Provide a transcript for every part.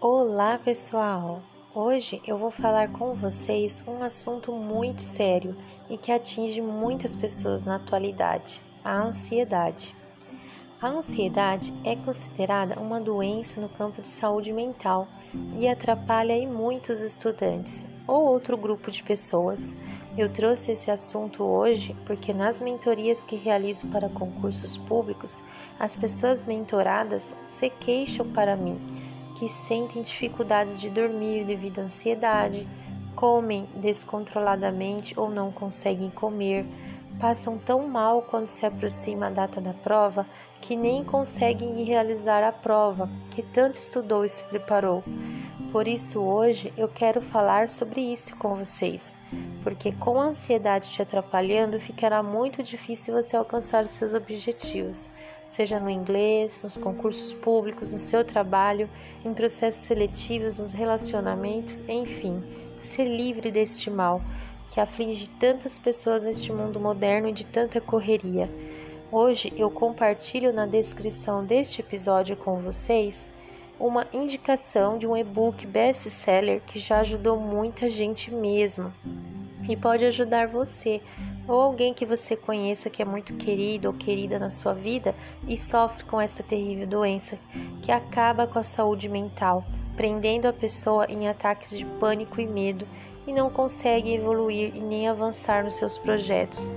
Olá, pessoal! Hoje eu vou falar com vocês um assunto muito sério e que atinge muitas pessoas na atualidade: a ansiedade. A ansiedade é considerada uma doença no campo de saúde mental e atrapalha muitos estudantes ou outro grupo de pessoas. Eu trouxe esse assunto hoje porque nas mentorias que realizo para concursos públicos, as pessoas mentoradas se queixam para mim que sentem dificuldades de dormir devido à ansiedade, comem descontroladamente ou não conseguem comer, passam tão mal quando se aproxima a data da prova que nem conseguem ir realizar a prova que tanto estudou e se preparou. Por isso, hoje eu quero falar sobre isso com vocês, porque com a ansiedade te atrapalhando, ficará muito difícil você alcançar os seus objetivos, seja no inglês, nos concursos públicos, no seu trabalho, em processos seletivos, nos relacionamentos, enfim, ser livre deste mal que aflige tantas pessoas neste mundo moderno e de tanta correria. Hoje eu compartilho na descrição deste episódio com vocês uma indicação de um e-book best-seller que já ajudou muita gente mesmo e pode ajudar você ou alguém que você conheça que é muito querido ou querida na sua vida e sofre com essa terrível doença que acaba com a saúde mental, prendendo a pessoa em ataques de pânico e medo e não consegue evoluir e nem avançar nos seus projetos.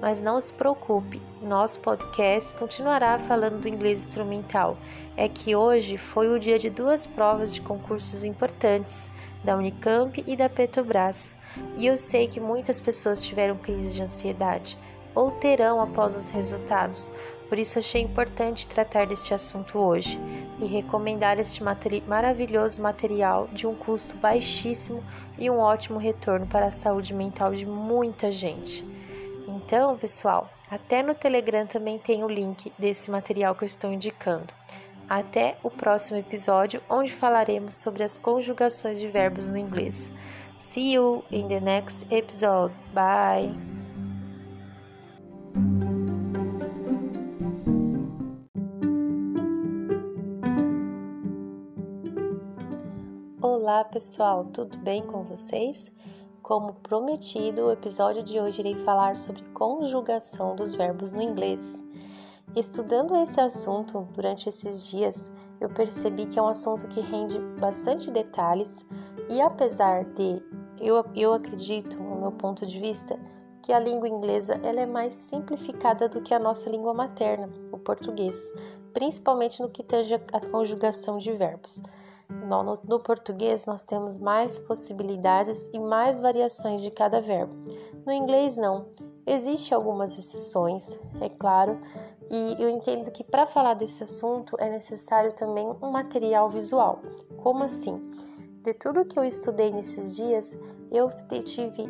Mas não se preocupe, nosso podcast continuará falando do inglês instrumental. É que hoje foi o dia de duas provas de concursos importantes, da Unicamp e da Petrobras. E eu sei que muitas pessoas tiveram crise de ansiedade ou terão após os resultados. Por isso achei importante tratar deste assunto hoje e recomendar este materi maravilhoso material de um custo baixíssimo e um ótimo retorno para a saúde mental de muita gente. Então, pessoal, até no Telegram também tem o link desse material que eu estou indicando. Até o próximo episódio, onde falaremos sobre as conjugações de verbos no inglês. See you in the next episode. Bye! Olá pessoal, tudo bem com vocês? Como prometido, o episódio de hoje irei falar sobre conjugação dos verbos no inglês. Estudando esse assunto durante esses dias, eu percebi que é um assunto que rende bastante detalhes e apesar de eu, eu acredito, no meu ponto de vista, que a língua inglesa ela é mais simplificada do que a nossa língua materna, o português, principalmente no que tange a conjugação de verbos. No, no, no, português, nós temos mais possibilidades e mais variações de cada verbo. No inglês, não. Existem algumas exceções, é claro, e eu entendo que para falar desse assunto é necessário também um material visual. Como assim? De tudo que eu estudei nesses dias, eu tive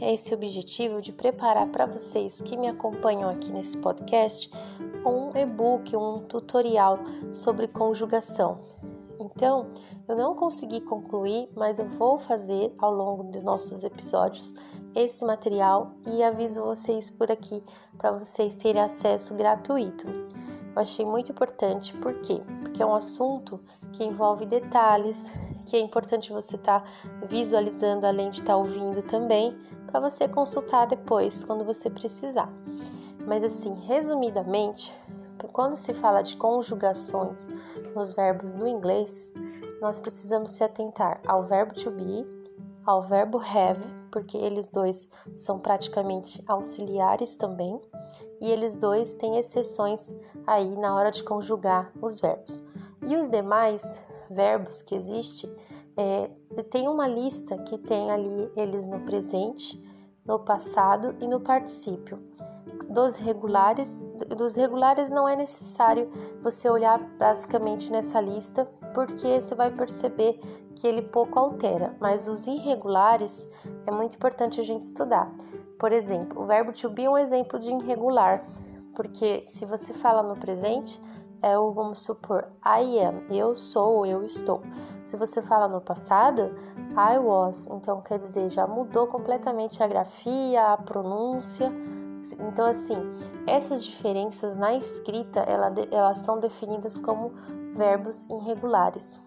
esse objetivo de preparar para vocês que me acompanham aqui nesse podcast um e-book, um tutorial sobre conjugação. Então, eu não consegui concluir, mas eu vou fazer ao longo dos nossos episódios esse material e aviso vocês por aqui para vocês terem acesso gratuito. Eu achei muito importante, por quê? Porque é um assunto que envolve detalhes, que é importante você estar tá visualizando além de estar tá ouvindo também, para você consultar depois quando você precisar. Mas assim, resumidamente, quando se fala de conjugações nos verbos no inglês, nós precisamos se atentar ao verbo to be, ao verbo have, porque eles dois são praticamente auxiliares também, e eles dois têm exceções aí na hora de conjugar os verbos. E os demais verbos que existem, é, tem uma lista que tem ali eles no presente, no passado e no particípio dos regulares, dos regulares não é necessário você olhar basicamente nessa lista, porque você vai perceber que ele pouco altera, mas os irregulares é muito importante a gente estudar. Por exemplo, o verbo to be é um exemplo de irregular, porque se você fala no presente, é o vamos supor I am, eu sou, eu estou. Se você fala no passado, I was, então quer dizer, já mudou completamente a grafia, a pronúncia então, assim, essas diferenças na escrita ela, elas são definidas como verbos irregulares.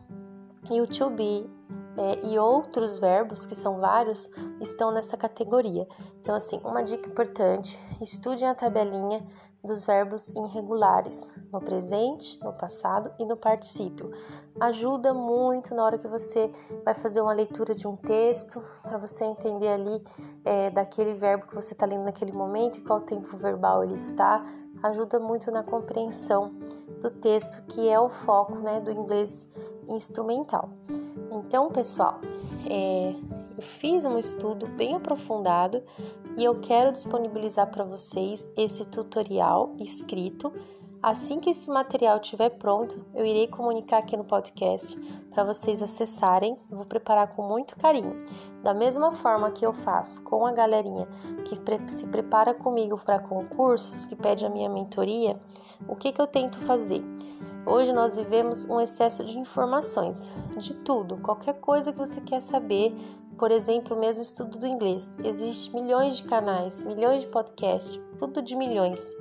e o to be é, e outros verbos, que são vários, estão nessa categoria. Então, assim, uma dica importante: estude a tabelinha dos verbos irregulares no presente, no passado e no particípio. Ajuda muito na hora que você vai fazer uma leitura de um texto, para você entender ali é, daquele verbo que você está lendo naquele momento e qual tempo verbal ele está. Ajuda muito na compreensão do texto, que é o foco né, do inglês instrumental. Então, pessoal, é, eu fiz um estudo bem aprofundado e eu quero disponibilizar para vocês esse tutorial escrito. Assim que esse material estiver pronto, eu irei comunicar aqui no podcast para vocês acessarem. Eu vou preparar com muito carinho. Da mesma forma que eu faço com a galerinha que se prepara comigo para concursos, que pede a minha mentoria, o que, que eu tento fazer? Hoje nós vivemos um excesso de informações, de tudo, qualquer coisa que você quer saber, por exemplo, mesmo estudo do inglês. Existem milhões de canais, milhões de podcasts, tudo de milhões.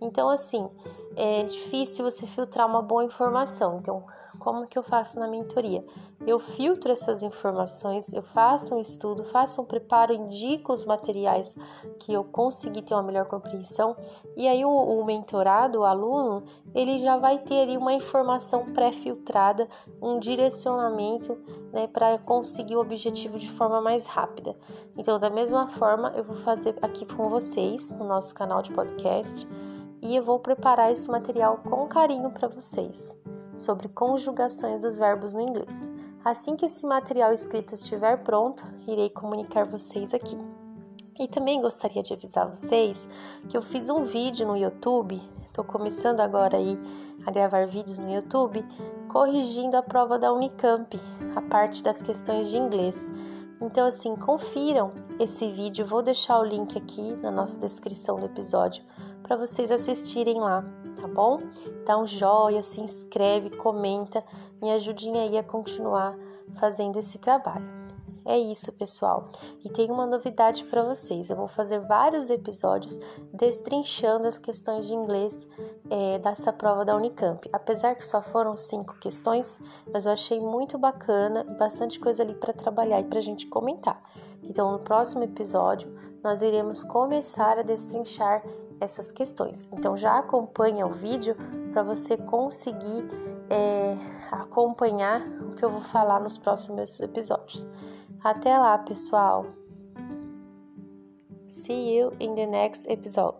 Então, assim, é difícil você filtrar uma boa informação. Então, como que eu faço na mentoria? Eu filtro essas informações, eu faço um estudo, faço um preparo, indico os materiais que eu consegui ter uma melhor compreensão, e aí o, o mentorado, o aluno, ele já vai ter ali uma informação pré-filtrada, um direcionamento né, para conseguir o objetivo de forma mais rápida. Então, da mesma forma, eu vou fazer aqui com vocês no nosso canal de podcast e eu vou preparar esse material com carinho para vocês sobre conjugações dos verbos no inglês. Assim que esse material escrito estiver pronto, irei comunicar vocês aqui. E também gostaria de avisar vocês que eu fiz um vídeo no YouTube, estou começando agora aí a gravar vídeos no YouTube, corrigindo a prova da Unicamp, a parte das questões de inglês. Então, assim, confiram esse vídeo, vou deixar o link aqui na nossa descrição do episódio para vocês assistirem lá, tá bom? Dá um joia, se inscreve, comenta, me ajudem aí a continuar fazendo esse trabalho. É isso, pessoal. E tem uma novidade para vocês. Eu vou fazer vários episódios destrinchando as questões de inglês é, dessa prova da Unicamp. Apesar que só foram cinco questões, mas eu achei muito bacana e bastante coisa ali para trabalhar e para a gente comentar. Então, no próximo episódio, nós iremos começar a destrinchar essas questões. Então já acompanha o vídeo para você conseguir é, acompanhar o que eu vou falar nos próximos episódios. Até lá, pessoal! See you in the next episode.